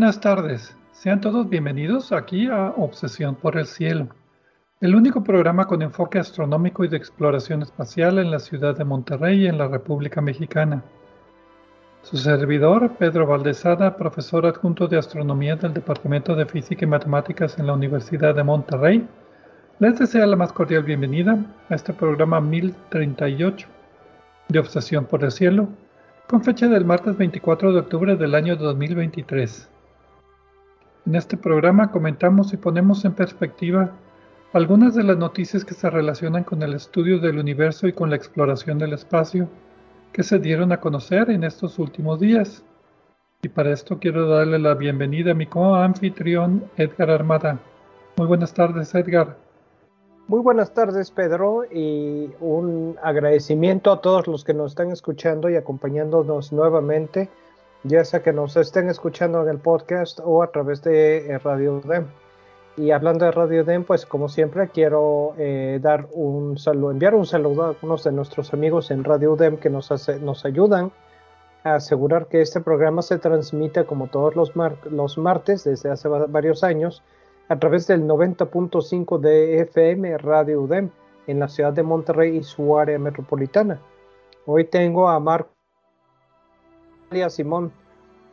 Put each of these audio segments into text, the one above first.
buenas tardes. Sean todos bienvenidos aquí a Obsesión por el Cielo, el único programa con enfoque astronómico y de exploración espacial en la ciudad de Monterrey en la República Mexicana. Su servidor, Pedro Valdezada, profesor adjunto de astronomía del Departamento de Física y Matemáticas en la Universidad de Monterrey, les desea la más cordial bienvenida a este programa 1038 de Obsesión por el Cielo, con fecha del martes 24 de octubre del año 2023. En este programa comentamos y ponemos en perspectiva algunas de las noticias que se relacionan con el estudio del universo y con la exploración del espacio que se dieron a conocer en estos últimos días. Y para esto quiero darle la bienvenida a mi co-anfitrión Edgar Armada. Muy buenas tardes, Edgar. Muy buenas tardes, Pedro, y un agradecimiento a todos los que nos están escuchando y acompañándonos nuevamente, ya sea que nos estén escuchando en el podcast o a través de eh, Radio DEM. Y hablando de Radio DEM, pues como siempre quiero eh, dar un saludo, enviar un saludo a algunos de nuestros amigos en Radio DEM que nos, hace, nos ayudan a asegurar que este programa se transmita como todos los, los martes desde hace varios años a través del 90.5 de FM Radio UDEM en la ciudad de Monterrey y su área metropolitana. Hoy tengo a Marco y a Simón,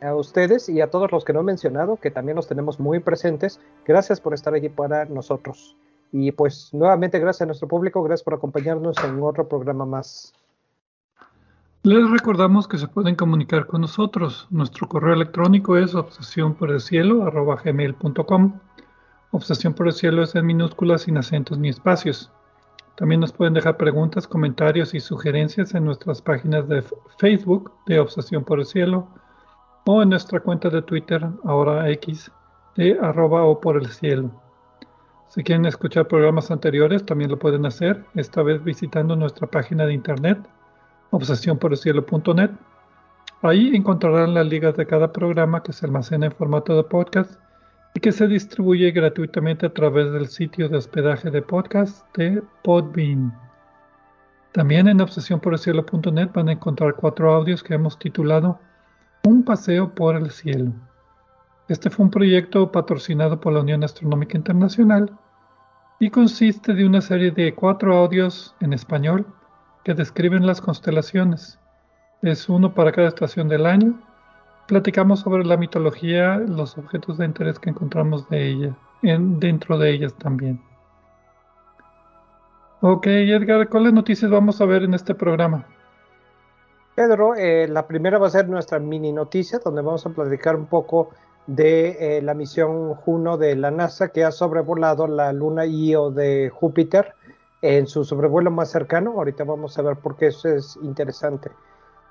a ustedes y a todos los que no he mencionado, que también los tenemos muy presentes. Gracias por estar aquí para nosotros. Y pues nuevamente gracias a nuestro público, gracias por acompañarnos en otro programa más. Les recordamos que se pueden comunicar con nosotros. Nuestro correo electrónico es obsesión por Obsesión por el cielo es en minúsculas, sin acentos ni espacios. También nos pueden dejar preguntas, comentarios y sugerencias en nuestras páginas de Facebook de Obsesión por el Cielo o en nuestra cuenta de Twitter, ahora X, de arroba o por el cielo. Si quieren escuchar programas anteriores, también lo pueden hacer, esta vez visitando nuestra página de internet, obsesiónporelcielo.net. Ahí encontrarán las ligas de cada programa que se almacena en formato de podcast y que se distribuye gratuitamente a través del sitio de hospedaje de podcast de Podbean. También en obsesiónporelcielo.net van a encontrar cuatro audios que hemos titulado Un paseo por el cielo. Este fue un proyecto patrocinado por la Unión Astronómica Internacional y consiste de una serie de cuatro audios en español que describen las constelaciones. Es uno para cada estación del año platicamos sobre la mitología, los objetos de interés que encontramos de ella, en, dentro de ellas también. Ok, Edgar, ¿cuáles noticias vamos a ver en este programa? Pedro, eh, la primera va a ser nuestra mini noticia, donde vamos a platicar un poco de eh, la misión Juno de la NASA que ha sobrevolado la luna Io de Júpiter en su sobrevuelo más cercano. Ahorita vamos a ver por qué eso es interesante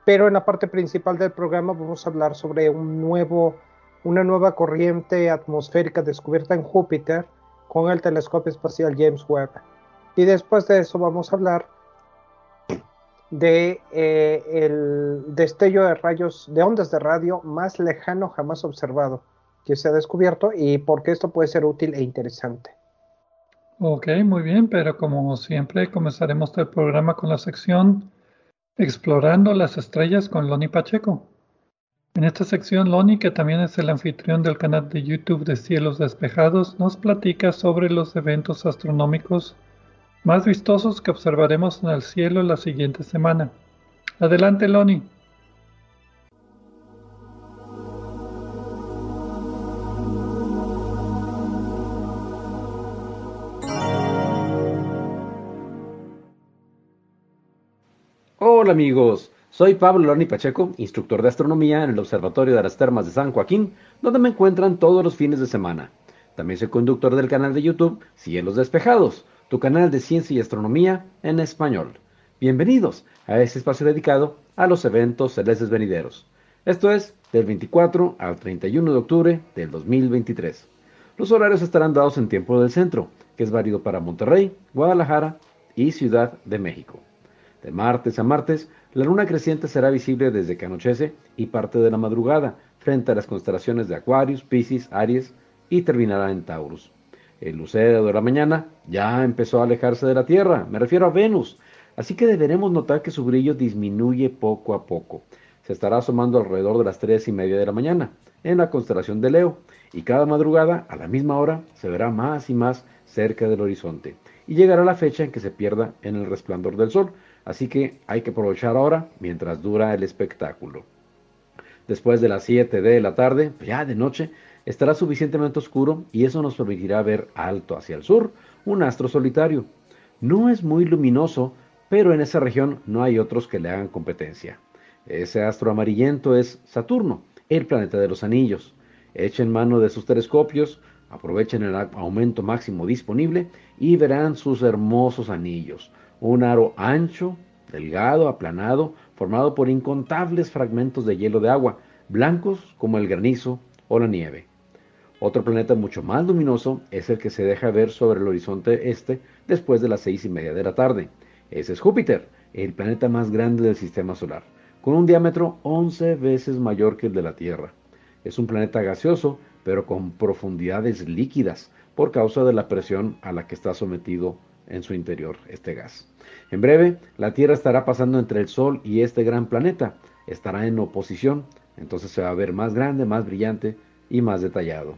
pero en la parte principal del programa vamos a hablar sobre un nuevo, una nueva corriente atmosférica descubierta en Júpiter con el telescopio espacial James Webb. Y después de eso vamos a hablar de eh, el destello de rayos de ondas de radio más lejano jamás observado que se ha descubierto y por qué esto puede ser útil e interesante. Ok, muy bien, pero como siempre comenzaremos el programa con la sección Explorando las estrellas con Loni Pacheco. En esta sección, Loni, que también es el anfitrión del canal de YouTube de Cielos Despejados, nos platica sobre los eventos astronómicos más vistosos que observaremos en el cielo la siguiente semana. Adelante, Loni. Hola amigos, soy Pablo Loni Pacheco, instructor de astronomía en el Observatorio de las Termas de San Joaquín, donde me encuentran todos los fines de semana. También soy conductor del canal de YouTube Cielos Despejados, tu canal de ciencia y astronomía en español. Bienvenidos a este espacio dedicado a los eventos celestes venideros. Esto es del 24 al 31 de octubre del 2023. Los horarios estarán dados en tiempo del centro, que es válido para Monterrey, Guadalajara y Ciudad de México. De martes a martes, la luna creciente será visible desde que anochece y parte de la madrugada, frente a las constelaciones de Aquarius, Piscis, Aries y terminará en Taurus. El lucero de la mañana ya empezó a alejarse de la Tierra, me refiero a Venus, así que deberemos notar que su brillo disminuye poco a poco. Se estará asomando alrededor de las tres y media de la mañana, en la constelación de Leo, y cada madrugada, a la misma hora, se verá más y más cerca del horizonte, y llegará la fecha en que se pierda en el resplandor del sol, así que hay que aprovechar ahora mientras dura el espectáculo. Después de las 7 de la tarde, ya de noche, estará suficientemente oscuro y eso nos permitirá ver alto hacia el sur un astro solitario. No es muy luminoso, pero en esa región no hay otros que le hagan competencia. Ese astro amarillento es Saturno, el planeta de los anillos. Echen mano de sus telescopios, aprovechen el aumento máximo disponible y verán sus hermosos anillos. Un aro ancho, delgado, aplanado, formado por incontables fragmentos de hielo de agua, blancos como el granizo o la nieve. Otro planeta mucho más luminoso es el que se deja ver sobre el horizonte este después de las seis y media de la tarde. Ese es Júpiter, el planeta más grande del sistema solar, con un diámetro 11 veces mayor que el de la Tierra. Es un planeta gaseoso, pero con profundidades líquidas, por causa de la presión a la que está sometido en su interior este gas. En breve, la Tierra estará pasando entre el Sol y este gran planeta. Estará en oposición, entonces se va a ver más grande, más brillante y más detallado.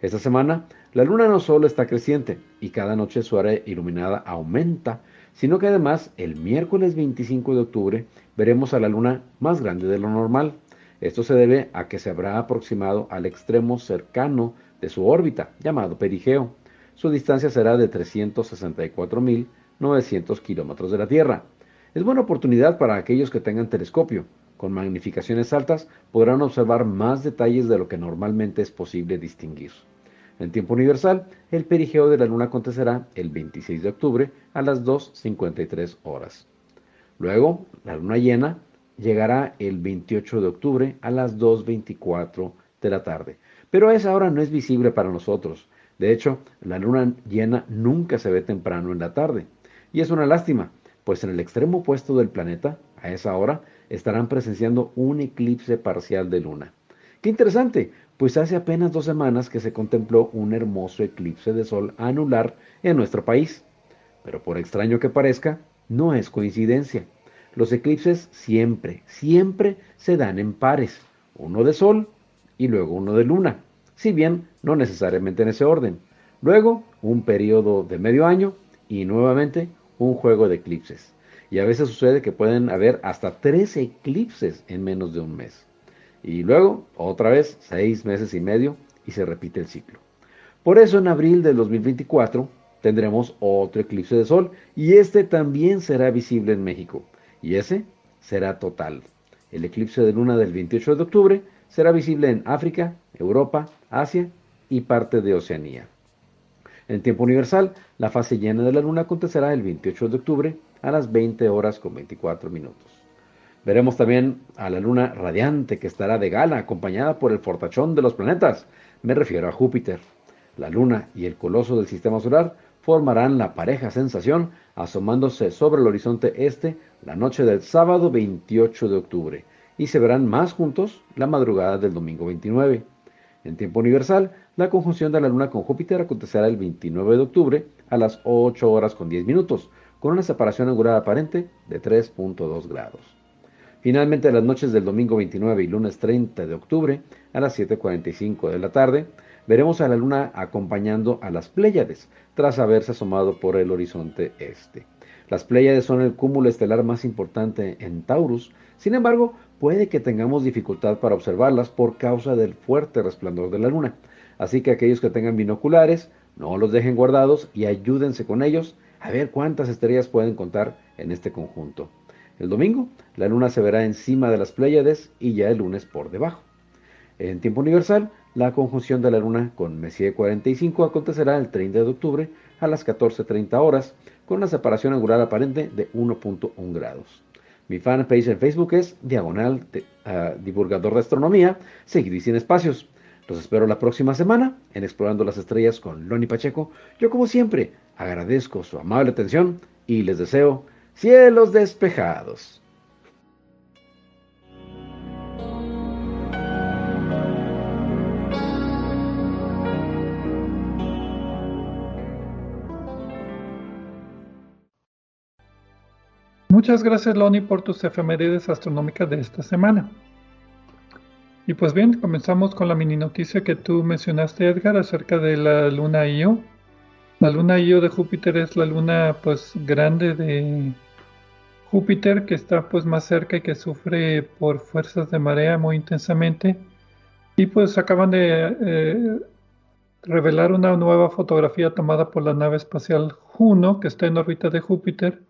Esta semana, la luna no solo está creciente y cada noche su área iluminada aumenta, sino que además el miércoles 25 de octubre veremos a la luna más grande de lo normal. Esto se debe a que se habrá aproximado al extremo cercano de su órbita, llamado perigeo. Su distancia será de 364.900 kilómetros de la Tierra. Es buena oportunidad para aquellos que tengan telescopio. Con magnificaciones altas podrán observar más detalles de lo que normalmente es posible distinguir. En tiempo universal, el perigeo de la Luna acontecerá el 26 de octubre a las 2.53 horas. Luego, la Luna llena llegará el 28 de octubre a las 2.24 de la tarde. Pero a esa hora no es visible para nosotros. De hecho, la luna llena nunca se ve temprano en la tarde. Y es una lástima, pues en el extremo opuesto del planeta, a esa hora, estarán presenciando un eclipse parcial de luna. Qué interesante, pues hace apenas dos semanas que se contempló un hermoso eclipse de sol anular en nuestro país. Pero por extraño que parezca, no es coincidencia. Los eclipses siempre, siempre se dan en pares, uno de sol y luego uno de luna, si bien no necesariamente en ese orden. Luego un periodo de medio año y nuevamente un juego de eclipses. Y a veces sucede que pueden haber hasta tres eclipses en menos de un mes y luego otra vez seis meses y medio y se repite el ciclo. Por eso en abril del 2024 tendremos otro eclipse de sol y este también será visible en México y ese será total. El eclipse de luna del 28 de octubre será visible en África, Europa, Asia y parte de Oceanía. En tiempo universal, la fase llena de la luna acontecerá el 28 de octubre a las 20 horas con 24 minutos. Veremos también a la luna radiante que estará de gala, acompañada por el fortachón de los planetas. Me refiero a Júpiter. La luna y el coloso del sistema solar formarán la pareja sensación asomándose sobre el horizonte este la noche del sábado 28 de octubre y se verán más juntos la madrugada del domingo 29. En tiempo universal, la conjunción de la luna con Júpiter acontecerá el 29 de octubre a las 8 horas con 10 minutos, con una separación angular aparente de 3.2 grados. Finalmente, las noches del domingo 29 y lunes 30 de octubre, a las 7.45 de la tarde, veremos a la luna acompañando a las Pléyades, tras haberse asomado por el horizonte este. Las Pléyades son el cúmulo estelar más importante en Taurus, sin embargo, puede que tengamos dificultad para observarlas por causa del fuerte resplandor de la luna. Así que aquellos que tengan binoculares, no los dejen guardados y ayúdense con ellos a ver cuántas estrellas pueden contar en este conjunto. El domingo, la luna se verá encima de las Pléyades y ya el lunes por debajo. En tiempo universal, la conjunción de la luna con Messier 45 acontecerá el 30 de octubre a las 14.30 horas, con una separación angular aparente de 1.1 grados. Mi fanpage en Facebook es Diagonal ah, Divulgador de Astronomía, seguido y sin espacios. Los espero la próxima semana en Explorando las Estrellas con Loni Pacheco. Yo como siempre agradezco su amable atención y les deseo cielos despejados. Muchas gracias, Loni, por tus efemérides astronómicas de esta semana. Y pues bien, comenzamos con la mini noticia que tú mencionaste, Edgar, acerca de la luna Io. La luna Io de Júpiter es la luna pues grande de Júpiter que está pues más cerca y que sufre por fuerzas de marea muy intensamente. Y pues acaban de eh, revelar una nueva fotografía tomada por la nave espacial Juno que está en órbita de Júpiter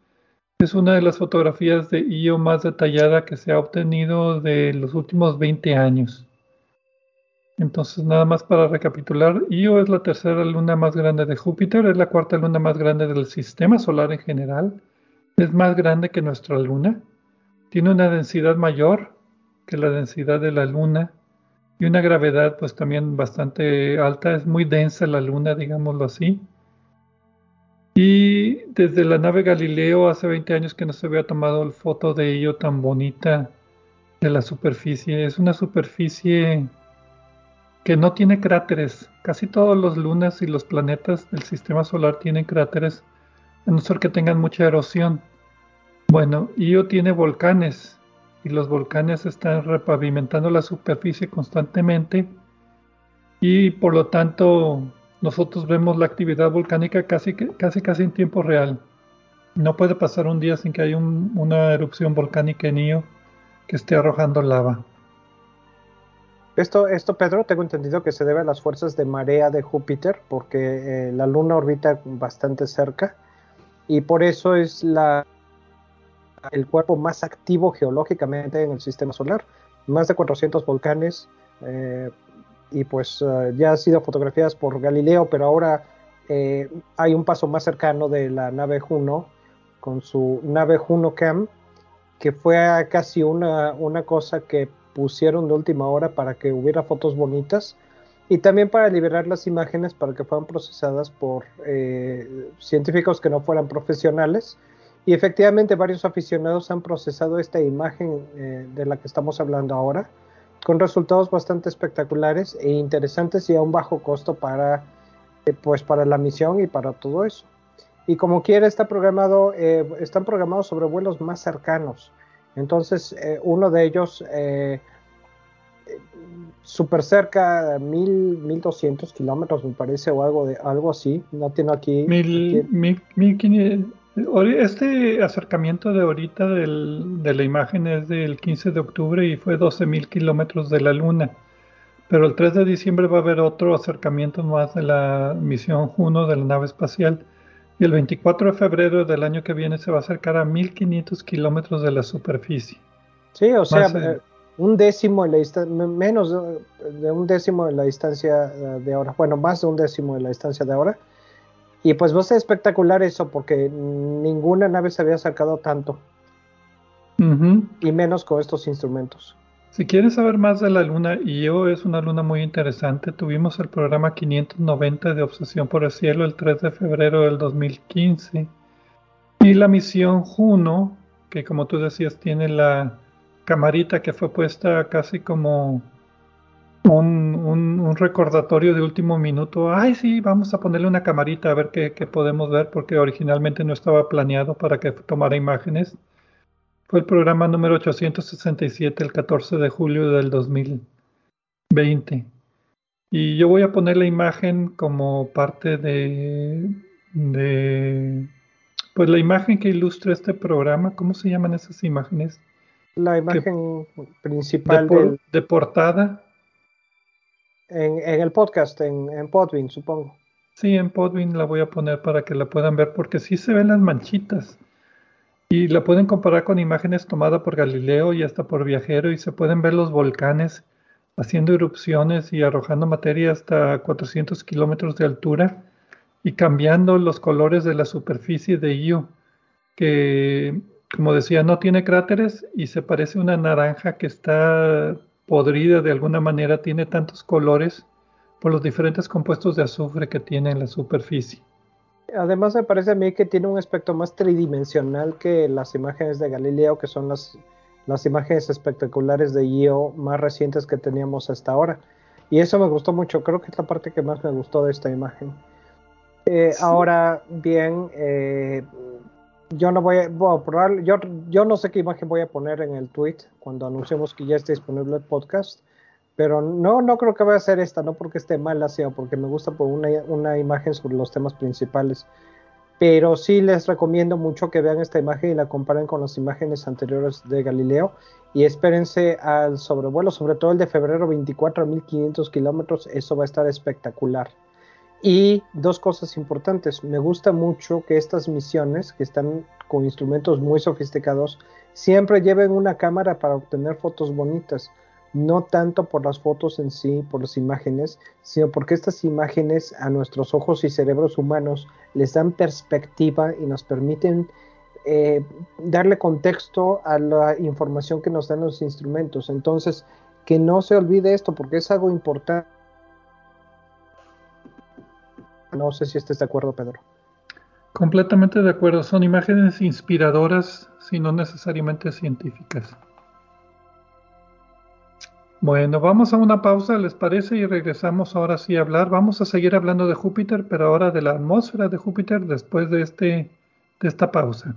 es una de las fotografías de Io más detallada que se ha obtenido de los últimos 20 años. Entonces, nada más para recapitular, Io es la tercera luna más grande de Júpiter, es la cuarta luna más grande del sistema solar en general, es más grande que nuestra luna, tiene una densidad mayor que la densidad de la luna y una gravedad pues también bastante alta, es muy densa la luna, digámoslo así. Y desde la nave Galileo hace 20 años que no se había tomado foto de ello tan bonita de la superficie. Es una superficie que no tiene cráteres. Casi todos los lunas y los planetas del sistema solar tienen cráteres, a no ser que tengan mucha erosión. Bueno, Io tiene volcanes y los volcanes están repavimentando la superficie constantemente y por lo tanto nosotros vemos la actividad volcánica casi, casi, casi en tiempo real. No puede pasar un día sin que haya una erupción volcánica en Io que esté arrojando lava. Esto, esto, Pedro, tengo entendido que se debe a las fuerzas de marea de Júpiter, porque eh, la Luna orbita bastante cerca y por eso es la, el cuerpo más activo geológicamente en el sistema solar. Más de 400 volcanes, eh, y pues eh, ya ha sido fotografiadas por Galileo, pero ahora eh, hay un paso más cercano de la nave Juno con su nave Juno Cam, que fue casi una, una cosa que pusieron de última hora para que hubiera fotos bonitas y también para liberar las imágenes para que fueran procesadas por eh, científicos que no fueran profesionales. Y efectivamente varios aficionados han procesado esta imagen de la que estamos hablando ahora con resultados bastante espectaculares e interesantes y a un bajo costo para, eh, pues para la misión y para todo eso. Y como quiera está programado, eh, están programados sobre vuelos más cercanos. Entonces, eh, uno de ellos súper cerca, mil, mil doscientos kilómetros me parece, o algo, de, algo así. No tiene aquí. Mil, mil, mil este acercamiento de ahorita de la imagen es del 15 de octubre y fue 12.000 kilómetros de la Luna. Pero el 3 de diciembre va a haber otro acercamiento más de la misión Juno de la nave espacial. Y el 24 de febrero del año que viene se va a acercar a 1.500 kilómetros de la superficie. Sí, o sea, eh, un décimo de la menos de un décimo de la distancia eh, de ahora. Bueno, más de un décimo de la distancia de ahora y pues va a ser espectacular eso, porque ninguna nave se había acercado tanto. Y menos con estos instrumentos. Si quieres saber más de la luna, Io es una luna muy interesante. Tuvimos el programa 590 de Obsesión por el Cielo el 3 de febrero del 2015. Y la misión Juno, que como tú decías tiene la camarita que fue puesta casi como un, recordatorio de último minuto. Ay, sí, vamos a ponerle una camarita a ver qué, podemos ver, porque originalmente no estaba planeado para que tomara imágenes. Fue el programa número 867, el 14 de julio del 2020. Y yo voy a poner la imagen como parte de, de pues la imagen que ilustra este programa. ¿Cómo se llaman esas imágenes? La imagen principal de portada en, el podcast, en, en Podbean, supongo. Sí, en Podbean la voy a poner para que la puedan ver porque sí se ven las manchitas. Y la pueden comparar con imágenes tomadas por Galileo y hasta por Viajero y se pueden ver los volcanes haciendo erupciones y arrojando materia hasta 400 kilómetros de altura. y cambiando los colores de la superficie de Io, que como decía no tiene cráteres y se parece a una naranja que está podrida de alguna manera, tiene tantos colores por los diferentes compuestos de azufre que tiene en la superficie. Además me parece a mí que tiene un aspecto más tridimensional que las imágenes de Galileo, que son las, las imágenes espectaculares de Io más recientes que teníamos hasta ahora. Y eso me gustó mucho, creo que es la parte que más me gustó de esta imagen. Eh, ahora bien, eh, yo no voy a, probar, yo, yo no sé qué imagen voy a poner en el tweet cuando anunciemos que ya está disponible el podcast, pero no, no creo que vaya a ser esta, no porque esté mal sino porque me gusta por una, una imagen sobre los temas principales. Pero sí les recomiendo mucho que vean esta imagen y la comparen con las imágenes anteriores de Galileo y espérense al sobrevuelo, sobre todo el de febrero 24 a 1500 kilómetros, eso va a estar espectacular. Y dos cosas importantes, me gusta mucho que estas misiones, que están con instrumentos muy sofisticados, siempre lleven una cámara para obtener fotos bonitas no tanto por las fotos en sí, por las imágenes, sino porque estas imágenes a nuestros ojos y cerebros humanos les dan perspectiva y nos permiten eh, darle contexto a la información que nos dan los instrumentos. Entonces, que no se olvide esto porque es algo importante. No sé si estés de acuerdo, Pedro. Completamente de acuerdo. Son imágenes inspiradoras, si no necesariamente científicas. Bueno, vamos a una pausa, ¿les parece? Y regresamos ahora sí a hablar. Vamos a seguir hablando de Júpiter, pero ahora de la atmósfera de Júpiter después de, este, de esta pausa.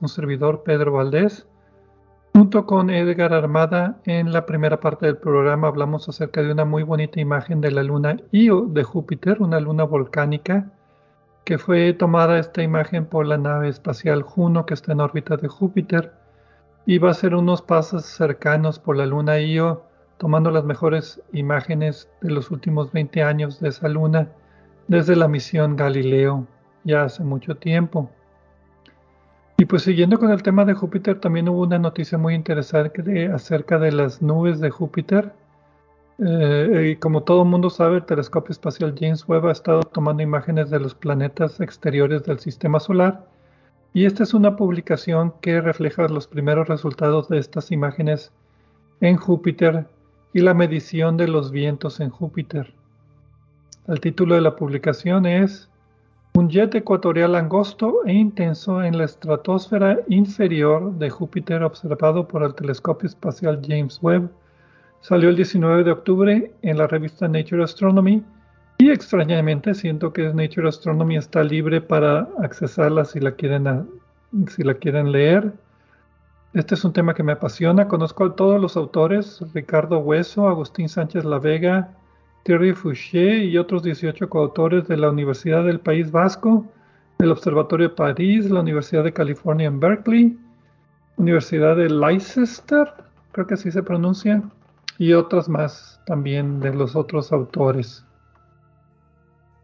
un servidor Pedro Valdés. Junto con Edgar Armada, en la primera parte del programa hablamos acerca de una muy bonita imagen de la luna Io de Júpiter, una luna volcánica, que fue tomada esta imagen por la nave espacial Juno que está en órbita de Júpiter y va a hacer unos pasos cercanos por la luna Io, tomando las mejores imágenes de los últimos 20 años de esa luna desde la misión Galileo, ya hace mucho tiempo. Y pues siguiendo con el tema de Júpiter, también hubo una noticia muy interesante acerca de las nubes de Júpiter. Eh, y como todo mundo sabe, el telescopio espacial James Webb ha estado tomando imágenes de los planetas exteriores del sistema solar. Y esta es una publicación que refleja los primeros resultados de estas imágenes en Júpiter y la medición de los vientos en Júpiter. El título de la publicación es un jet ecuatorial angosto e intenso en la estratosfera inferior de Júpiter observado por el telescopio espacial James Webb salió el 19 de octubre en la revista Nature Astronomy y extrañamente siento que Nature Astronomy está libre para accesarla si la quieren, si la quieren leer. Este es un tema que me apasiona. Conozco a todos los autores, Ricardo Hueso, Agustín Sánchez La Vega, Thierry Fouché y otros 18 coautores de la Universidad del País Vasco, del Observatorio de París, la Universidad de California en Berkeley, Universidad de Leicester, creo que así se pronuncia, y otras más también de los otros autores.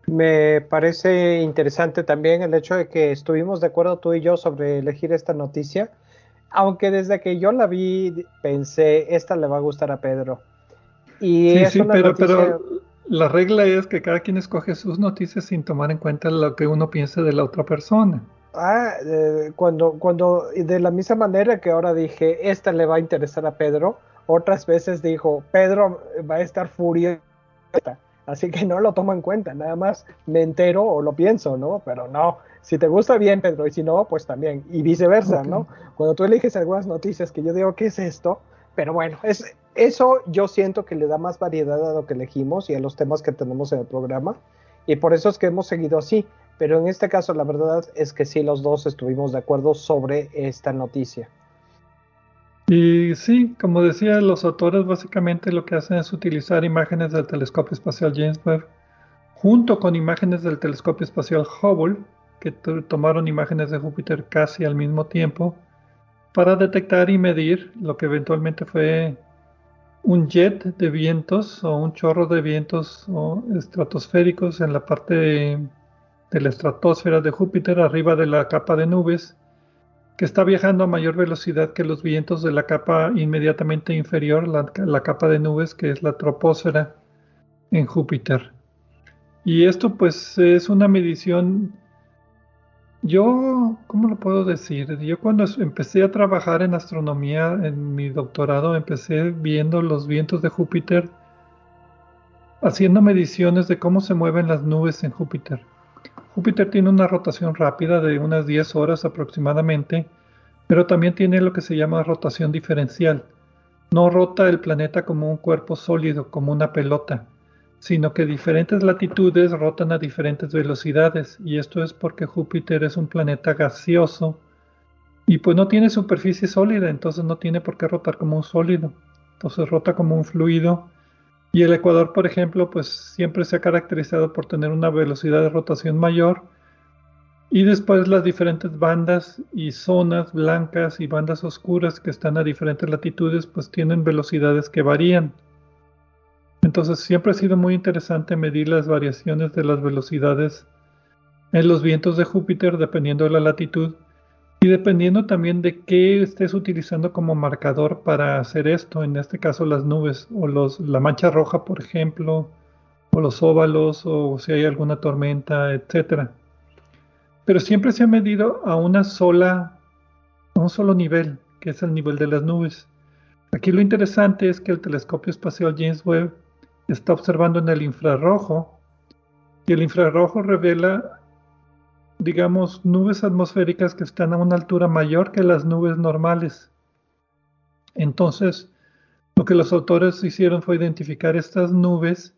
Me parece interesante también el hecho de que estuvimos de acuerdo tú y yo sobre elegir esta noticia, aunque desde que yo la vi pensé, esta le va a gustar a Pedro. Y sí, sí, pero, pero la regla es que cada quien escoge sus noticias sin tomar en cuenta lo que uno piense de la otra persona. Ah, cuando, cuando, de la misma manera que ahora dije, esta le va a interesar a Pedro, otras veces dijo, Pedro va a estar furioso Así que no lo tomo en cuenta, nada más me entero o lo pienso, ¿no? Pero no, si te gusta bien, Pedro, y si no, pues también. Y viceversa, ¿no? Cuando tú eliges algunas noticias que yo digo, ¿qué es esto? Pero bueno, es, eso yo siento que le da más variedad a lo que elegimos y a los temas que tenemos en el programa. Y por eso es que hemos seguido así. Pero en este caso, la verdad es que sí, los dos estuvimos de acuerdo sobre esta noticia. Y sí, como decía, los autores básicamente lo que hacen es utilizar imágenes del telescopio espacial James Webb junto con imágenes del telescopio espacial Hubble, que tomaron imágenes de Júpiter casi al mismo tiempo, para detectar y medir lo que eventualmente fue un jet de vientos o un chorro de vientos estratosféricos en la parte de la estratosfera de Júpiter, arriba de la capa de nubes que está viajando a mayor velocidad que los vientos de la capa inmediatamente inferior, la, capa de nubes que es la troposfera en Júpiter. Y esto pues es una medición, yo, ¿cómo lo puedo decir? Yo cuando empecé a trabajar en astronomía en mi doctorado, empecé viendo los vientos de Júpiter, haciendo mediciones de cómo se mueven las nubes en Júpiter. Júpiter tiene una rotación rápida de unas 10 horas aproximadamente, pero también tiene lo que se llama rotación diferencial. No rota el planeta como un cuerpo sólido, como una pelota, sino que diferentes latitudes rotan a diferentes velocidades, y esto es porque Júpiter es un planeta gaseoso y pues no tiene superficie sólida, entonces no tiene por qué rotar como un sólido, entonces rota como un fluido y el Ecuador, por ejemplo, pues siempre se ha caracterizado por tener una velocidad de rotación mayor. Y después las diferentes bandas y zonas blancas y bandas oscuras que están a diferentes latitudes, pues tienen velocidades que varían. Entonces siempre ha sido muy interesante medir las variaciones de las velocidades en los vientos de Júpiter dependiendo de la latitud y dependiendo también de qué estés utilizando como marcador para hacer esto, en este caso las nubes o los, la mancha roja, por ejemplo, o los óvalos, o si hay alguna tormenta, etcétera. Pero siempre se ha medido a una sola, a un solo nivel, que es el nivel de las nubes. Aquí lo interesante es que el telescopio espacial James Webb está observando en el infrarrojo y el infrarrojo revela digamos, nubes atmosféricas que están a una altura mayor que las nubes normales. Entonces, lo que los autores hicieron fue identificar estas nubes,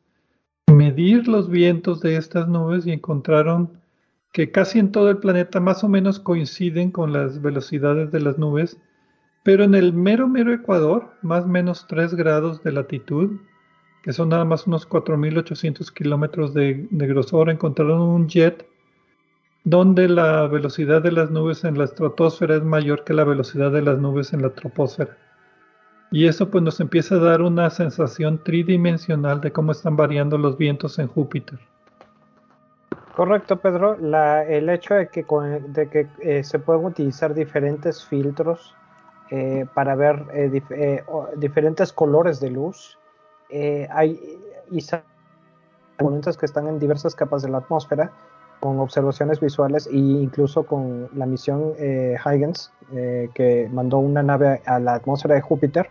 medir los vientos de estas nubes y encontraron que casi en todo el planeta más o menos coinciden con las velocidades de las nubes, pero en el mero mero Ecuador, más o menos 3 grados de latitud, que son nada más unos 4.800 kilómetros de, grosor, encontraron un jet donde la velocidad de las nubes en la estratosfera es mayor que la velocidad de las nubes en la troposfera. Y eso pues nos empieza a dar una sensación tridimensional de cómo están variando los vientos en Júpiter. Correcto, Pedro. el hecho de que, de que eh, se pueden utilizar diferentes filtros eh, para ver eh, diferentes colores de luz, hay componentes que están en diversas capas de la atmósfera con observaciones visuales e incluso con la misión eh, Huygens, eh, que mandó una nave a la atmósfera de Júpiter,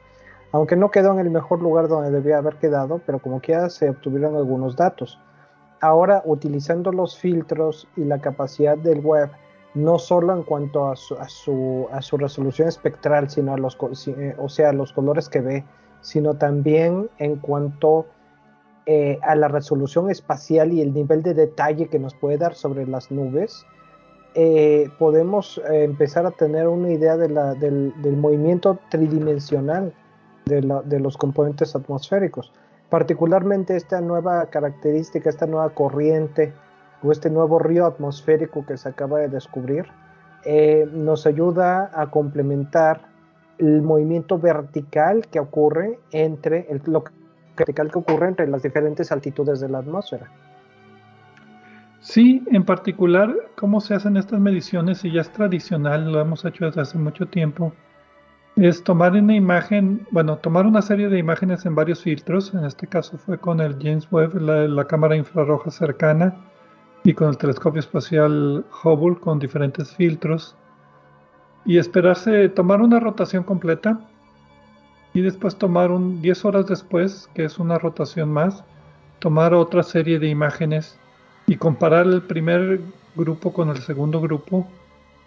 aunque no quedó en el mejor lugar donde debía haber quedado, pero como quiera se obtuvieron algunos datos. Ahora, utilizando los filtros y la capacidad del web, no solo en cuanto a su, a su, resolución espectral, sino a los, eh, o sea, los colores que ve, sino también en cuanto eh, a la resolución espacial y el nivel de detalle que nos puede dar sobre las nubes, eh, podemos eh, empezar a tener una idea de la, del, movimiento tridimensional de, de, los componentes atmosféricos. Particularmente esta nueva característica, esta nueva corriente o este nuevo río atmosférico que se acaba de descubrir, nos ayuda a complementar el movimiento vertical que ocurre entre el, vertical que ocurre entre las diferentes altitudes de la atmósfera. Sí, en particular, cómo se hacen estas mediciones, y ya es tradicional, lo hemos hecho desde hace mucho tiempo, es tomar una imagen, bueno, tomar una serie de imágenes en varios filtros, en este caso fue con el James Webb, la, cámara infrarroja cercana, y con el telescopio espacial Hubble con diferentes filtros, y esperarse, tomar una rotación completa, y después tomar un 10 horas después, que es una rotación más, tomar otra serie de imágenes y comparar el primer grupo con el segundo grupo,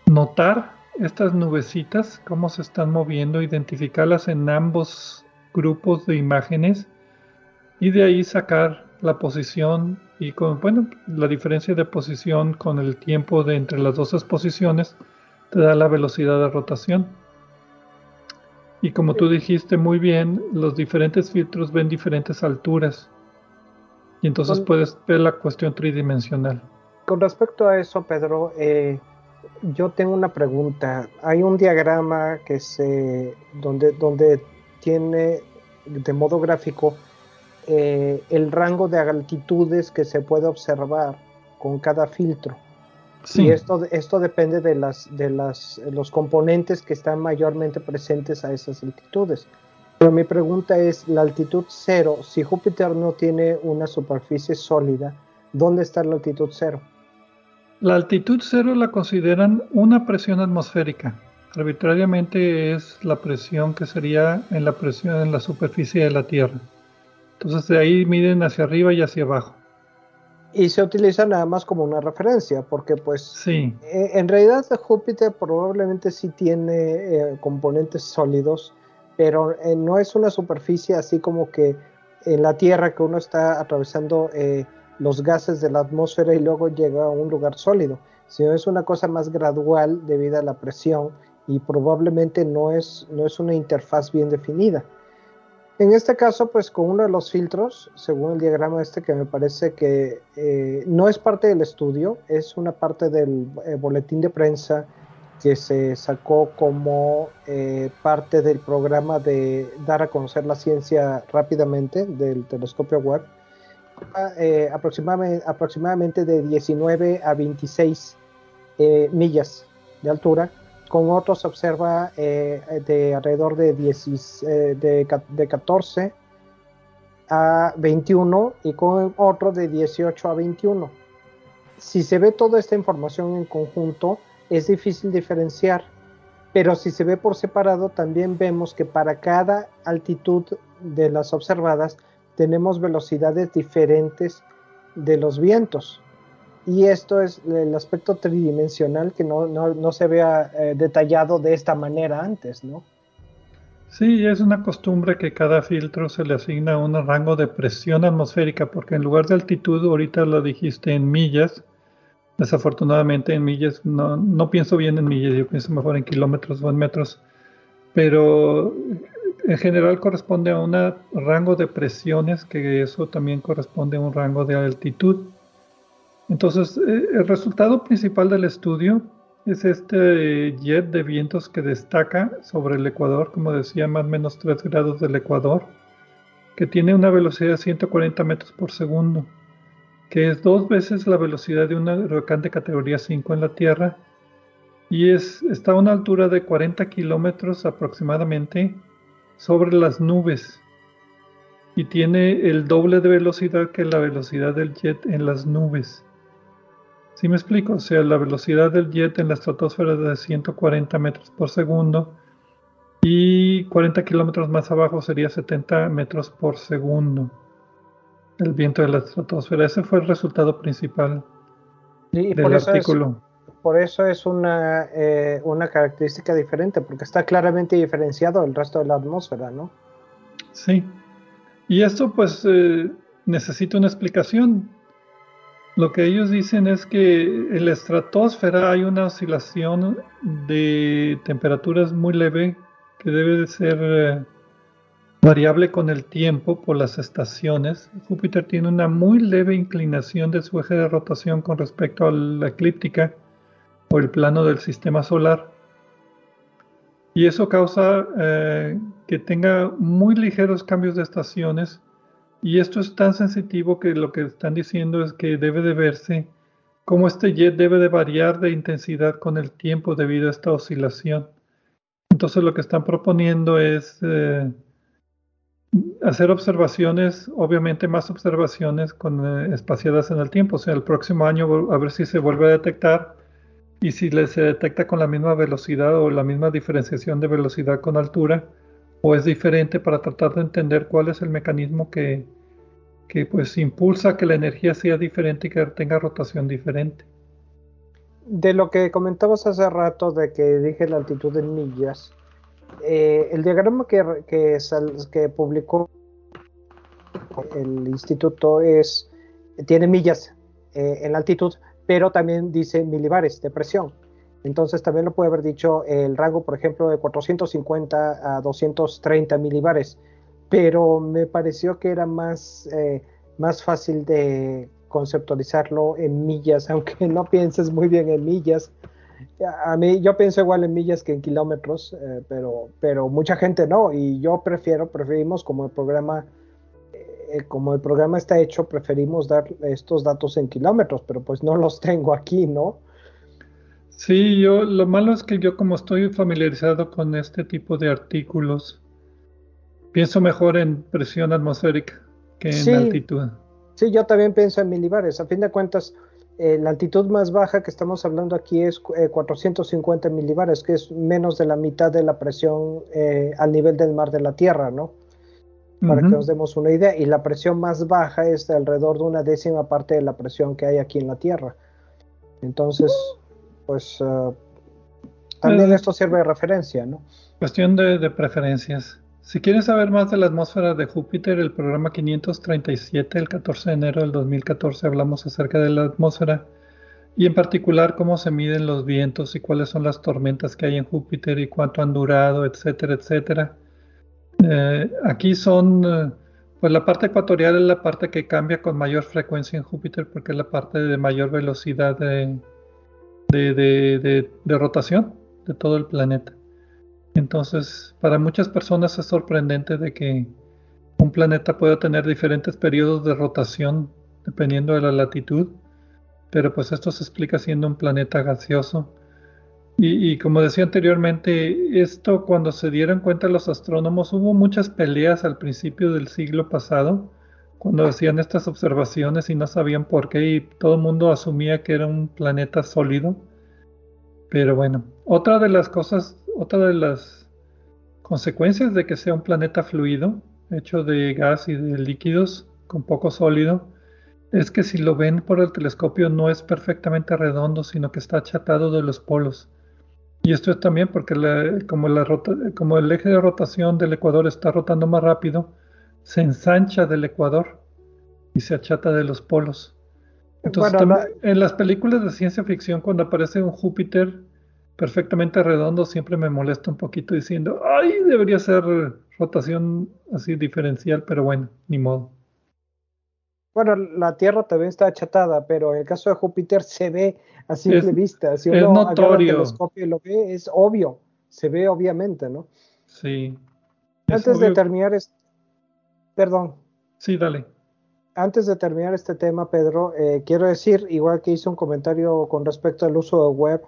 notar estas nubecitas, cómo se están moviendo, identificarlas en ambos grupos de imágenes y de ahí sacar la posición y con, bueno, la diferencia de posición con el tiempo de entre las dos exposiciones te da la velocidad de rotación. Y como tú dijiste muy bien, los diferentes filtros ven diferentes alturas. Y entonces puedes ver la cuestión tridimensional. Con respecto a eso, Pedro, eh, yo tengo una pregunta. Hay un diagrama que se donde, donde tiene de modo gráfico eh, el rango de altitudes que se puede observar con cada filtro. Y esto, esto depende de, las, de las, los componentes que están mayormente presentes a esas altitudes. Pero mi pregunta es, la altitud cero, si Júpiter no tiene una superficie sólida, ¿dónde está la altitud cero? La altitud cero la consideran una presión atmosférica. Arbitrariamente es la presión que sería en la presión en la superficie de la Tierra. Entonces de ahí miden hacia arriba y hacia abajo. Y se utiliza nada más como una referencia, porque pues sí. Eh, en realidad Júpiter probablemente sí tiene eh, componentes sólidos, pero eh, no es una superficie así como que en la Tierra que uno está atravesando eh, los gases de la atmósfera y luego llega a un lugar sólido, sino es una cosa más gradual debido a la presión y probablemente no es, no es una interfaz bien definida. En este caso, pues con uno de los filtros, según el diagrama este que me parece que eh, no es parte del estudio, es una parte del boletín de prensa que se sacó como eh, parte del programa de dar a conocer la ciencia rápidamente del telescopio Webb, eh, aproximadamente, de 19 a 26 eh, millas de altura, con otros se observa de alrededor de, de, de 14 a 21 y con otro de 18 a 21. Si se ve toda esta información en conjunto, es difícil diferenciar, pero si se ve por separado también vemos que para cada altitud de las observadas tenemos velocidades diferentes de los vientos. Y esto es el aspecto tridimensional que no, se vea eh, detallado de esta manera antes, ¿no? Sí, es una costumbre que cada filtro se le asigna un rango de presión atmosférica, porque en lugar de altitud, ahorita lo dijiste en millas, Desafortunadamente en millas, no, no pienso bien en millas, yo pienso mejor en kilómetros o en metros, pero en general corresponde a un rango de presiones, que eso también corresponde a un rango de altitud. Entonces, eh, el resultado principal del estudio es este jet de vientos que destaca sobre el Ecuador, como decía, más o menos 3 grados del Ecuador, que tiene una velocidad de 140 metros por segundo que es dos veces la velocidad de un huracán de categoría 5 en la Tierra y es, está a una altura de 40 kilómetros aproximadamente sobre las nubes y tiene el doble de velocidad que la velocidad del jet en las nubes. ¿Sí me explico? O sea, la velocidad del jet en la estratosfera es de 140 metros por segundo y 40 kilómetros más abajo sería 70 metros por segundo el viento de la estratosfera. Ese fue el resultado principal del artículo. por eso es una, eh, una característica diferente, porque está claramente diferenciado del resto de la atmósfera, ¿no? Sí. Y esto pues eh, necesita una explicación. Lo que ellos dicen es que en la estratosfera hay una oscilación de temperaturas muy leve que debe de ser eh, variable con el tiempo por las estaciones. Júpiter tiene una muy leve inclinación de su eje de rotación con respecto a la eclíptica o el plano del sistema solar. Y eso causa eh, que tenga muy ligeros cambios de estaciones y esto es tan sensitivo que lo que están diciendo es que debe de verse cómo este jet debe de variar de intensidad con el tiempo debido a esta oscilación. Entonces lo que están proponiendo es eh, hacer observaciones, obviamente más observaciones con, eh, espaciadas en el tiempo. O sea, el próximo año a ver si se vuelve a detectar y si se detecta con la misma velocidad o la misma diferenciación de velocidad con altura o es diferente para tratar de entender cuál es el mecanismo que, que pues impulsa que la energía sea diferente y que tenga rotación diferente. De lo que comentabas hace rato de que dije la altitud en millas, eh, el diagrama que, que, que, publicó el instituto es tiene millas eh, en altitud, pero también dice milibares de presión. Entonces también lo puede haber dicho el rango, por ejemplo, de 450 a 230 milibares, pero me pareció que era más, eh, más fácil de conceptualizarlo en millas, aunque no pienses muy bien en millas. A mí yo pienso igual en millas que en kilómetros, eh, pero, pero mucha gente no, y yo prefiero, preferimos como el programa eh, como el programa está hecho, preferimos dar estos datos en kilómetros, pero pues no los tengo aquí, ¿no? Sí, yo lo malo es que yo como estoy familiarizado con este tipo de artículos, pienso mejor en presión atmosférica que en altitud. Sí, yo también pienso en milibares. A fin de cuentas, eh, la altitud más baja que estamos hablando aquí es 450 eh, milibares, que es menos de la mitad de la presión eh, al nivel del mar de la Tierra, ¿no? Para que nos demos una idea. Y la presión más baja es de alrededor de una décima parte de la presión que hay aquí en la Tierra. Entonces, pues uh, también esto sirve de referencia, ¿no? Cuestión de, preferencias. Si quieres saber más de la atmósfera de Júpiter, el programa 537, el 14 de enero del 2014, hablamos acerca de la atmósfera y en particular cómo se miden los vientos y cuáles son las tormentas que hay en Júpiter y cuánto han durado, etcétera, etcétera. Eh, aquí son, eh, pues la parte ecuatorial es la parte que cambia con mayor frecuencia en Júpiter porque es la parte de mayor velocidad de, de, rotación de todo el planeta. Entonces, para muchas personas es sorprendente de que un planeta pueda tener diferentes periodos de rotación dependiendo de la latitud, pero pues esto se explica siendo un planeta gaseoso. Y, y, como decía anteriormente, esto cuando se dieron cuenta los astrónomos, hubo muchas peleas al principio del siglo pasado cuando hacían estas observaciones y no sabían por qué y todo el mundo asumía que era un planeta sólido. Pero bueno, otra de las cosas, otra de las consecuencias de que sea un planeta fluido, hecho de gas y de líquidos con poco sólido, es que si lo ven por el telescopio no es perfectamente redondo, sino que está achatado de los polos. Y esto es también porque como, el eje de rotación del ecuador está rotando más rápido, se ensancha del ecuador y se achata de los polos. Entonces, en las películas de ciencia ficción, cuando aparece un Júpiter perfectamente redondo, siempre me molesta un poquito diciendo, ay, debería ser rotación así diferencial, pero bueno, ni modo. Bueno, la Tierra también está achatada, pero en el caso de Júpiter se ve a simple vista. Si uno es notorio. el telescopio y lo ve, es obvio, se ve obviamente, ¿no? Sí. Antes de terminar, es, Perdón. Sí, dale. Antes de terminar este tema, Pedro, eh, quiero decir, igual que hice un comentario con respecto al uso de web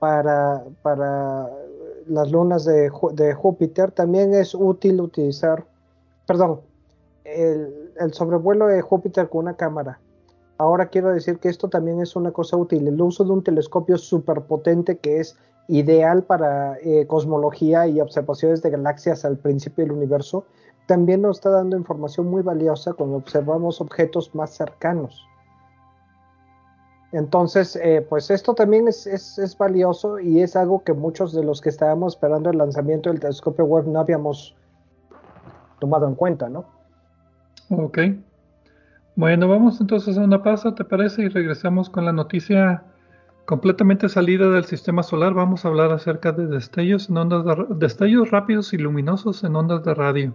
para, para las lunas de, Júpiter, también es útil utilizar, perdón, el, el, sobrevuelo de Júpiter con una cámara. Ahora quiero decir que esto también es una cosa útil, el uso de un telescopio superpotente que es ideal para eh, cosmología y observaciones de galaxias al principio del universo, también nos está dando información muy valiosa cuando observamos objetos más cercanos. Entonces, eh, pues esto también es, es, valioso y es algo que muchos de los que estábamos esperando el lanzamiento del telescopio web no habíamos tomado en cuenta, ¿no? Ok. Bueno, vamos entonces a una pausa, ¿te parece? Y regresamos con la noticia completamente salida del sistema solar. Vamos a hablar acerca de destellos, en ondas de, destellos rápidos y luminosos en ondas de radio.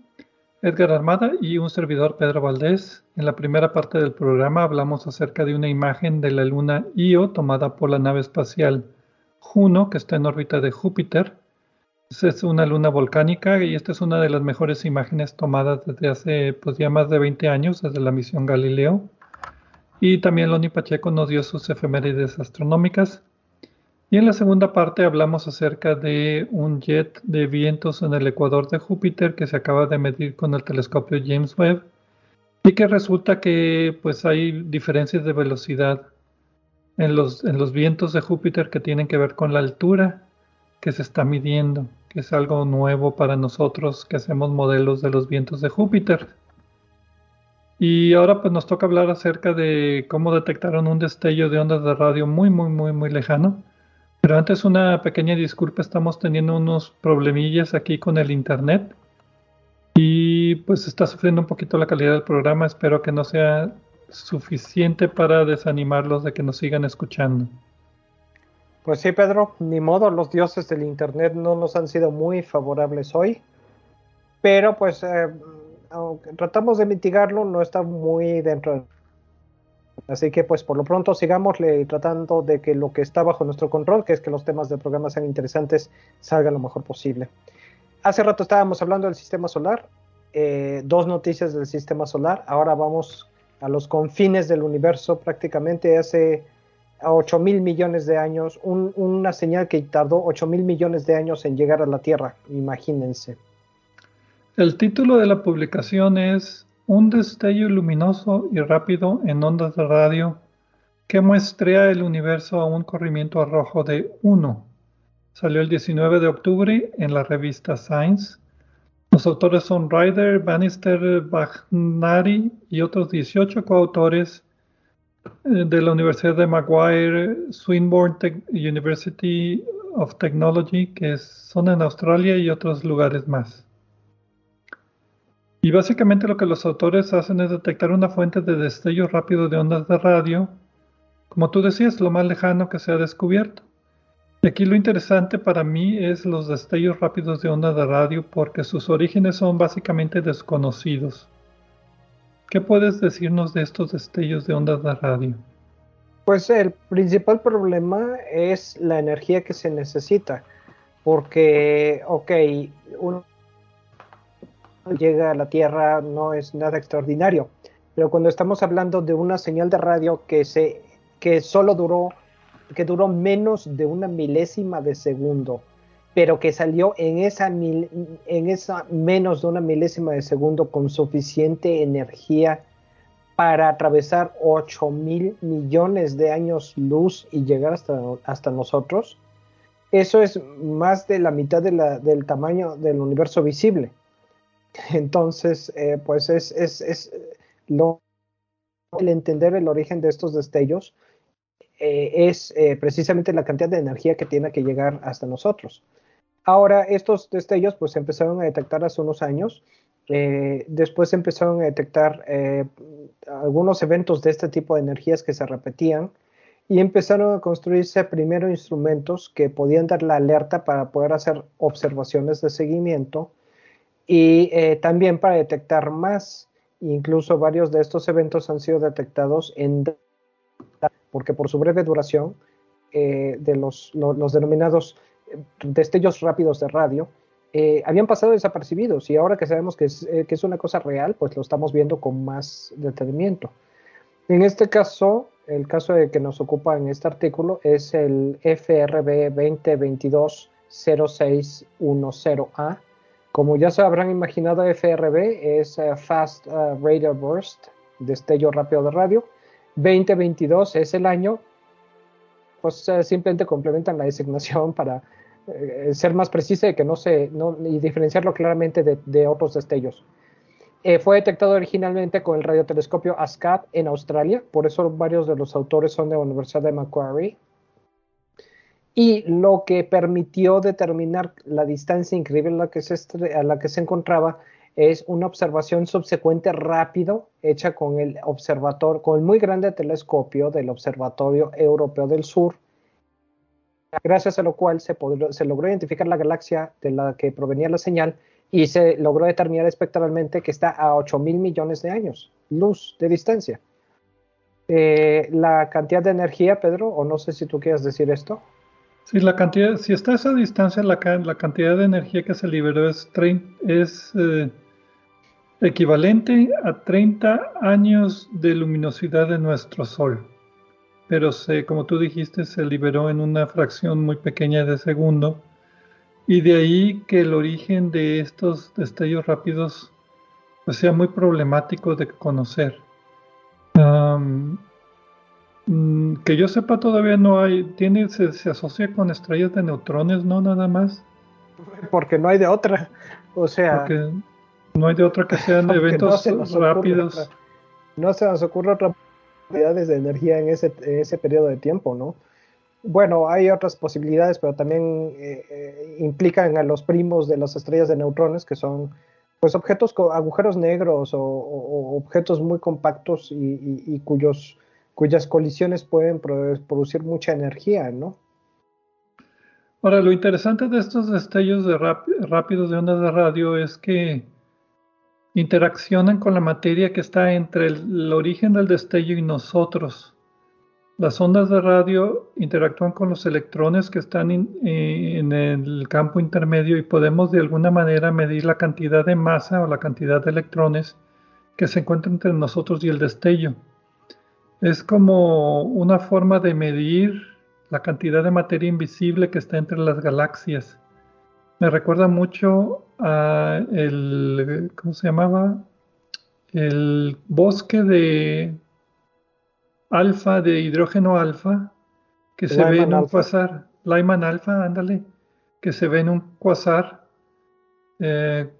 Edgar Armada y un servidor Pedro Valdés. En la primera parte del programa hablamos acerca de una imagen de la luna Io tomada por la nave espacial Juno que está en órbita de Júpiter. Es una luna volcánica y esta es una de las mejores imágenes tomadas desde hace pues, ya más de 20 años, desde la misión Galileo. Y también Loni Pacheco nos dio sus efemérides astronómicas. Y en la segunda parte hablamos acerca de un jet de vientos en el ecuador de Júpiter que se acaba de medir con el telescopio James Webb y que resulta que pues hay diferencias de velocidad en los, en los vientos de Júpiter que tienen que ver con la altura que se está midiendo, que es algo nuevo para nosotros que hacemos modelos de los vientos de Júpiter. Y ahora pues nos toca hablar acerca de cómo detectaron un destello de ondas de radio muy muy muy muy lejano pero antes una pequeña disculpa, estamos teniendo unos problemillas aquí con el internet y pues está sufriendo un poquito la calidad del programa. Espero que no sea suficiente para desanimarlos de que nos sigan escuchando. Pues sí, Pedro, ni modo, los dioses del internet no nos han sido muy favorables hoy, pero pues eh, tratamos de mitigarlo, no está muy dentro de Así que pues por lo pronto sigámosle tratando de que lo que está bajo nuestro control, que es que los temas del programa sean interesantes, salga lo mejor posible. Hace rato estábamos hablando del sistema solar, eh, dos noticias del sistema solar, ahora vamos a los confines del universo prácticamente hace 8 mil millones de años, una señal que tardó 8 mil millones de años en llegar a la Tierra, imagínense. El título de la publicación es un destello luminoso y rápido en ondas de radio que muestrea el universo a un corrimiento rojo de 1. Salió el 19 de octubre en la revista Science. Los autores son Ryder, Bannister, Bagnari y otros 18 coautores eh, de la Universidad de Maguire, Swinburne University of Technology, que son en Australia y otros lugares más. Y básicamente lo que los autores hacen es detectar una fuente de destello rápido de ondas de radio, como tú decías, lo más lejano que se ha descubierto. Y aquí lo interesante para mí es los destellos rápidos de ondas de radio porque sus orígenes son básicamente desconocidos. ¿Qué puedes decirnos de estos destellos de ondas de radio? Pues el principal problema es la energía que se necesita, porque, ok, llega a la Tierra no es nada extraordinario. Pero cuando estamos hablando de una señal de radio que, se, que solo duró, que duró menos de una milésima de segundo pero que salió en esa, en esa menos de una milésima de segundo con suficiente energía para atravesar 8 mil millones de años luz y llegar hasta, hasta nosotros, eso es más de la mitad del tamaño del universo visible. Entonces, eh, pues es, es, lo, el entender el origen de estos destellos eh, es eh, precisamente la cantidad de energía que tiene que llegar hasta nosotros. Ahora, estos destellos pues empezaron a detectar hace unos años. Después empezaron a detectar algunos eventos de este tipo de energías que se repetían y empezaron a construirse primero instrumentos que podían dar la alerta para poder hacer observaciones de seguimiento y eh, también para detectar más. Incluso varios de estos eventos han sido detectados en porque por su breve duración de los, los denominados destellos rápidos de radio, eh, habían pasado desapercibidos y ahora que sabemos que es, eh, que es, una cosa real, pues lo estamos viendo con más detenimiento. En este caso, el caso de que nos ocupa en este artículo es el FRB 2022-0610A. Como ya se habrán imaginado, FRB es eh, Fast Radio Burst, destello rápido de radio. 2022 es el año, pues simplemente complementan la designación para ser más precisa y diferenciarlo claramente de, otros destellos. Fue detectado originalmente con el radiotelescopio ASCAP en Australia, por eso varios de los autores son de la Universidad de Macquarie. Y lo que permitió determinar la distancia increíble a la que se, a la que se encontraba es una observación subsecuente rápido hecha con el observatorio, con el muy grande telescopio del Observatorio Europeo del Sur, gracias a lo cual se, se, logró identificar la galaxia de la que provenía la señal y se logró determinar espectralmente que está a 8 mil millones de años, luz de distancia. Eh, la cantidad de energía, Pedro, o no sé si tú quieres decir esto. Sí, la cantidad, si está a esa distancia, la, cantidad de energía que se liberó es, es eh, equivalente a 30 años de luminosidad de nuestro Sol pero se, como tú dijiste, se liberó en una fracción muy pequeña de segundo. Y de ahí que el origen de estos destellos rápidos pues, sea muy problemático de conocer. Mm, que yo sepa todavía no hay, tiene, se, se, asocia con estrellas de neutrones, ¿no? Nada más. Porque no hay de otra. O sea. Porque no hay de otra que sean eventos rápidos. no se nos ocurre otra de energía en ese, ese periodo de tiempo, ¿no? Bueno, hay otras posibilidades, pero también eh, eh, implican a los primos de las estrellas de neutrones, que son pues objetos con agujeros negros o, objetos muy compactos y, cuyos, cuyas colisiones pueden producir mucha energía, ¿no? Ahora, lo interesante de estos destellos de rápidos de ondas de radio es que interaccionan con la materia que está entre el, origen del destello y nosotros. Las ondas de radio interactúan con los electrones que están eh, en el campo intermedio y podemos de alguna manera medir la cantidad de masa o la cantidad de electrones que se encuentran entre nosotros y el destello. Es como una forma de medir la cantidad de materia invisible que está entre las galaxias. Me recuerda mucho a el, ¿cómo se llamaba? El bosque de alfa, de hidrógeno alfa, que se ve en un quasar, Lyman alfa, ándale, que se ve en un quasar, eh,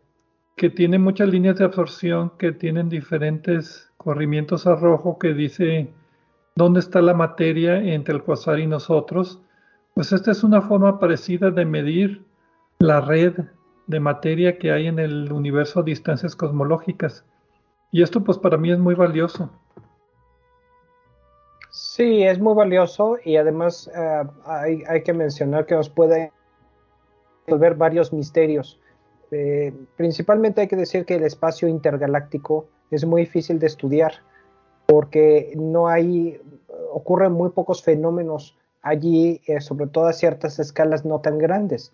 que tiene muchas líneas de absorción, que tienen diferentes corrimientos a rojo, que dice dónde está la materia entre el quasar y nosotros. Pues esta es una forma parecida de medir la red de materia que hay en el universo a distancias cosmológicas. Y esto pues para mí es muy valioso. Sí, es muy valioso y además eh, hay, que mencionar que nos puede resolver varios misterios. Eh, principalmente hay que decir que el espacio intergaláctico es muy difícil de estudiar porque no hay, ocurren muy pocos fenómenos allí, eh, sobre todo a ciertas escalas no tan grandes.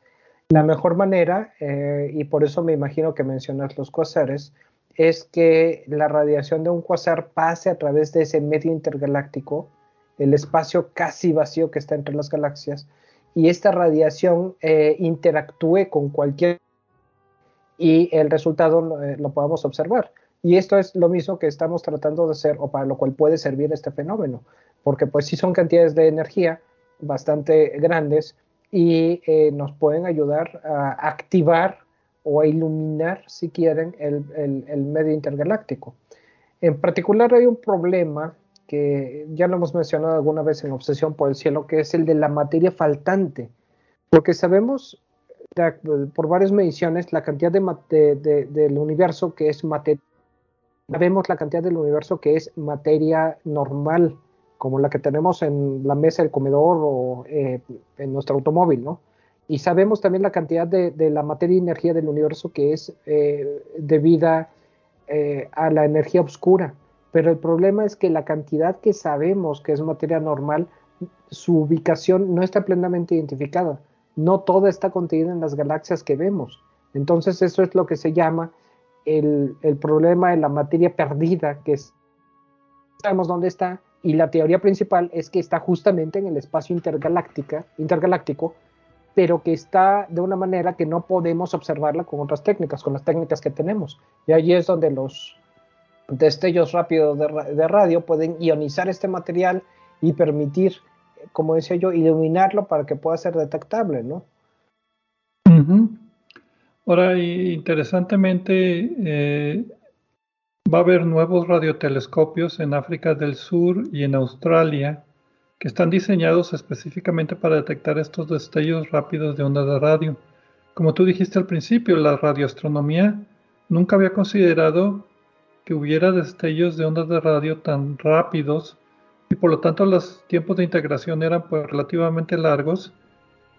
La mejor manera, eh, y por eso me imagino que mencionas los cuasares, es que la radiación de un cuasar pase a través de ese medio intergaláctico, el espacio casi vacío que está entre las galaxias, y esta radiación eh, interactúe con cualquier y el resultado lo podamos observar. Y esto es lo mismo que estamos tratando de hacer o para lo cual puede servir este fenómeno, porque pues sí son cantidades de energía bastante grandes y eh, nos pueden ayudar a activar o a iluminar, si quieren, el, el, medio intergaláctico. En particular hay un problema que ya lo hemos mencionado alguna vez en Obsesión por el Cielo, que es el de la materia faltante, porque sabemos por varias mediciones la cantidad de, de, del universo que es materia Vemos la cantidad del universo que es materia normal, como la que tenemos en la mesa del comedor o eh, en nuestro automóvil, ¿no? Y sabemos también la cantidad de, la materia y energía del universo que es eh, debida eh, a la energía oscura. Pero el problema es que la cantidad que sabemos que es materia normal, su ubicación no está plenamente identificada. No toda está contenida en las galaxias que vemos. Entonces eso es lo que se llama el, problema de la materia perdida, que es, sabemos dónde está, y la teoría principal es que está justamente en el espacio intergaláctica, intergaláctico, pero que está de una manera que no podemos observarla con otras técnicas, con las técnicas que tenemos. Y allí es donde los destellos rápidos de, radio pueden ionizar este material y permitir, como decía yo, iluminarlo para que pueda ser detectable, ¿no? Ahora, interesantemente, eh, va a haber nuevos radiotelescopios en África del Sur y en Australia que están diseñados específicamente para detectar estos destellos rápidos de ondas de radio. Como tú dijiste al principio, la radioastronomía nunca había considerado que hubiera destellos de ondas de radio tan rápidos por lo tanto los tiempos de integración eran pues, relativamente largos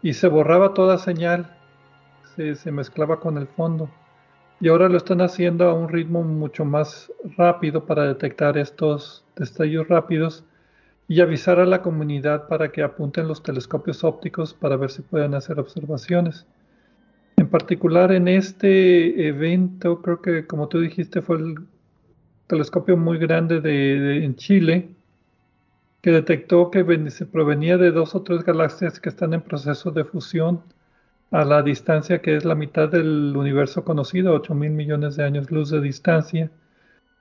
y se borraba toda señal se, mezclaba con el fondo. Y ahora lo están haciendo a un ritmo mucho más rápido para detectar estos destellos rápidos y avisar a la comunidad para que apunten los telescopios ópticos para ver si pueden hacer observaciones. En particular en este evento, creo que como tú dijiste fue el telescopio muy grande de, en Chile, que detectó que se provenía de dos o tres galaxias que están en proceso de fusión a la distancia que es la mitad del universo conocido, 8 mil millones de años luz de distancia.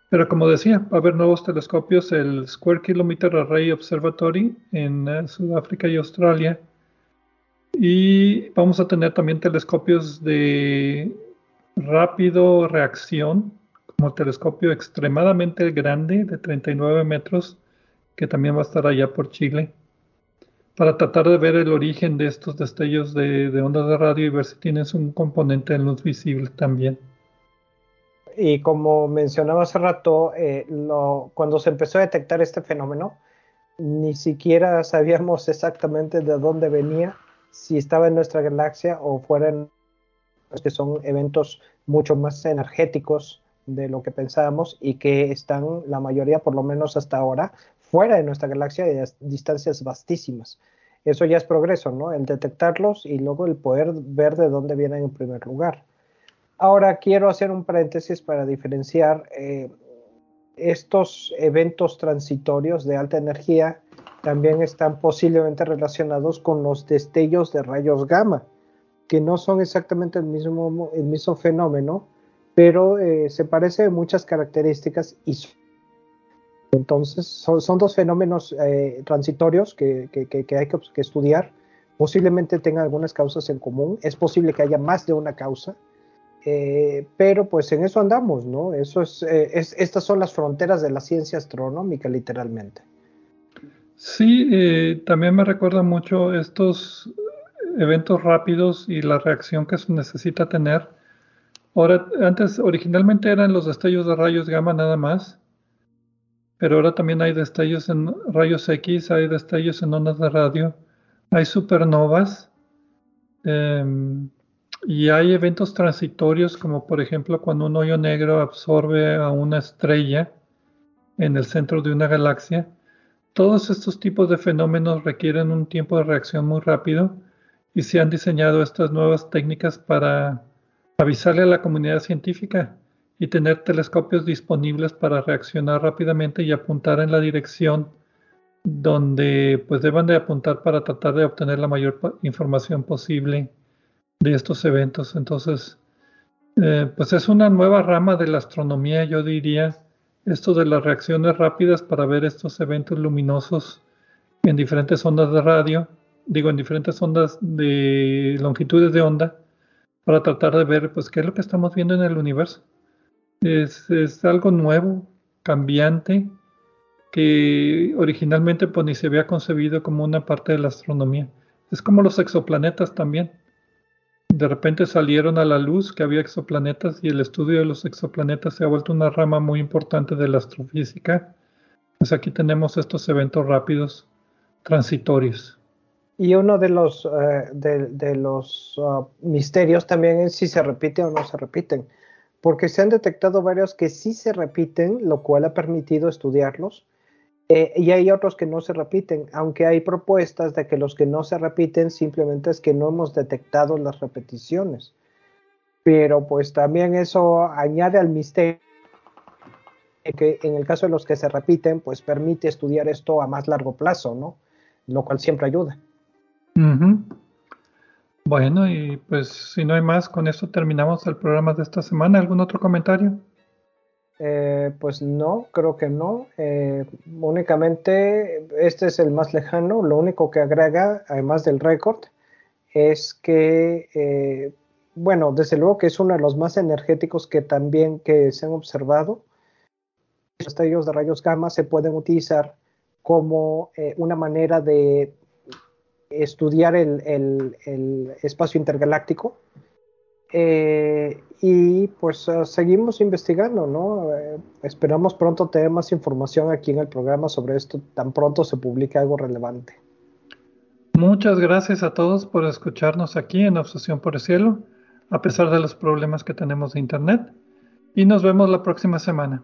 Pero como decía, va a haber nuevos telescopios, el Square Kilometer Array Observatory en eh, Sudáfrica y Australia. Y vamos a tener también telescopios de rápido reacción, como el telescopio extremadamente grande de 39 metros, que también va a estar allá por Chile para tratar de ver el origen de estos destellos de, ondas de radio y ver si tienes un componente de luz visible también. Y como mencionaba hace rato, eh, cuando se empezó a detectar este fenómeno, ni siquiera sabíamos exactamente de dónde venía, si estaba en nuestra galaxia o fuera en que son eventos mucho más energéticos de lo que pensábamos y que están, la mayoría, por lo menos hasta ahora, fuera de nuestra galaxia a distancias vastísimas. Eso ya es progreso, ¿no? El detectarlos y luego el poder ver de dónde vienen en primer lugar. Ahora quiero hacer un paréntesis para diferenciar eh, estos eventos transitorios de alta energía también están posiblemente relacionados con los destellos de rayos gamma, que no son exactamente el mismo, el mismo fenómeno, pero eh, se parece en muchas características y entonces, son, dos fenómenos eh, transitorios que, hay que, estudiar. Posiblemente tengan algunas causas en común. Es posible que haya más de una causa. Eh, pero pues en eso andamos, ¿no? Eso eh, es, estas son las fronteras de la ciencia astronómica, literalmente. Sí, también me recuerda mucho estos eventos rápidos y la reacción que se necesita tener. Ahora, antes originalmente eran los destellos de rayos gamma nada más, pero ahora también hay destellos en rayos X, hay destellos en ondas de radio, hay supernovas em, y hay eventos transitorios como por ejemplo cuando un hoyo negro absorbe a una estrella en el centro de una galaxia. Todos estos tipos de fenómenos requieren un tiempo de reacción muy rápido y se han diseñado estas nuevas técnicas para avisarle a la comunidad científica y tener telescopios disponibles para reaccionar rápidamente y apuntar en la dirección donde pues deben de apuntar para tratar de obtener la mayor información posible de estos eventos. Entonces, eh, pues es una nueva rama de la astronomía, yo diría, esto de las reacciones rápidas para ver estos eventos luminosos en diferentes ondas de radio, digo, en diferentes ondas de longitudes de onda, para tratar de ver, pues, qué es lo que estamos viendo en el universo. Es, algo nuevo, cambiante, que originalmente pues, ni se había concebido como una parte de la astronomía. Es como los exoplanetas también. De repente salieron a la luz que había exoplanetas y el estudio de los exoplanetas se ha vuelto una rama muy importante de la astrofísica. Pues aquí tenemos estos eventos rápidos transitorios. Y uno de los, eh, de, los uh, misterios también es si se repite o no se repiten, porque se han detectado varios que sí se repiten, lo cual ha permitido estudiarlos, eh, y hay otros que no se repiten, aunque hay propuestas de que los que no se repiten simplemente es que no hemos detectado las repeticiones. Pero pues también eso añade al misterio que en el caso de los que se repiten, pues permite estudiar esto a más largo plazo, ¿no? Lo cual siempre ayuda. Bueno, y pues si no hay más, con esto terminamos el programa de esta semana. ¿Algún otro comentario? Eh, pues no, creo que no. Eh, únicamente este es el más lejano. Lo único que agrega, además del récord, es que, eh, bueno, desde luego que es uno de los más energéticos que también que se han observado. Los estallos de rayos gamma se pueden utilizar como una manera de estudiar el espacio intergaláctico eh, y pues ah, seguimos investigando, ¿no? Eh, esperamos pronto tener más información aquí en el programa sobre esto, tan pronto se publique algo relevante. Muchas gracias a todos por escucharnos aquí en Obsesión por el Cielo, a pesar de los problemas que tenemos de Internet, y nos vemos la próxima semana.